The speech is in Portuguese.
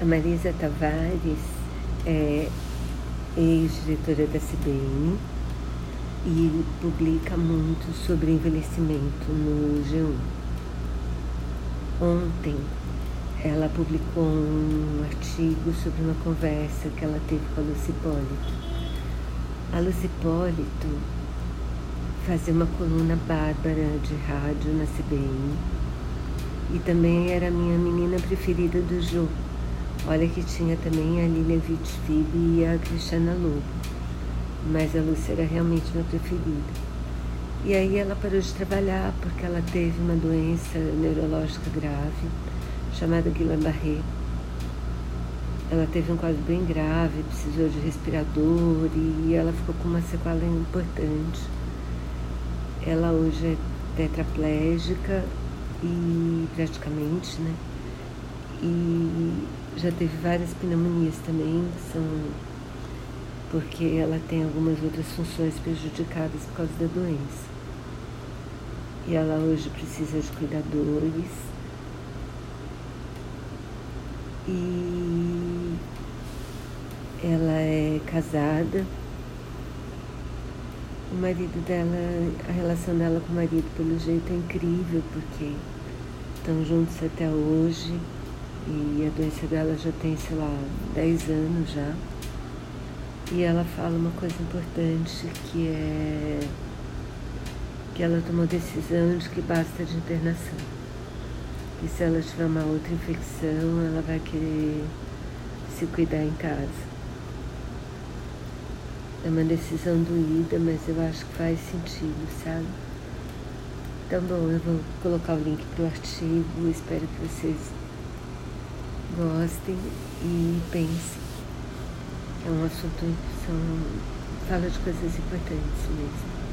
A Marisa Tavares é ex-diretora da CBN e publica muito sobre envelhecimento no G1. Ontem ela publicou um artigo sobre uma conversa que ela teve com a Lucy Hipólito. A Lucy Hipólito fazia uma coluna bárbara de rádio na CBN e também era a minha menina preferida do jogo Olha que tinha também a Lilia Vitfib e a Cristiana Lobo, mas a Lúcia era realmente minha preferida. E aí ela parou de trabalhar porque ela teve uma doença neurológica grave chamada Guillain-Barré. Ela teve um quadro bem grave, precisou de respirador e ela ficou com uma sequela importante. Ela hoje é tetraplégica e praticamente, né? E já teve várias pneumonias também, são porque ela tem algumas outras funções prejudicadas por causa da doença. E ela hoje precisa de cuidadores. E ela é casada. O marido dela, a relação dela com o marido, pelo jeito, é incrível, porque estão juntos até hoje. E a doença dela já tem, sei lá, 10 anos já. E ela fala uma coisa importante que é que ela tomou decisão de que basta de internação. E se ela tiver uma outra infecção, ela vai querer se cuidar em casa. É uma decisão doída, mas eu acho que faz sentido, sabe? Então, bom, eu vou colocar o link para o artigo, espero que vocês gostem e pensem. É um assunto, são, fala de coisas importantes mesmo.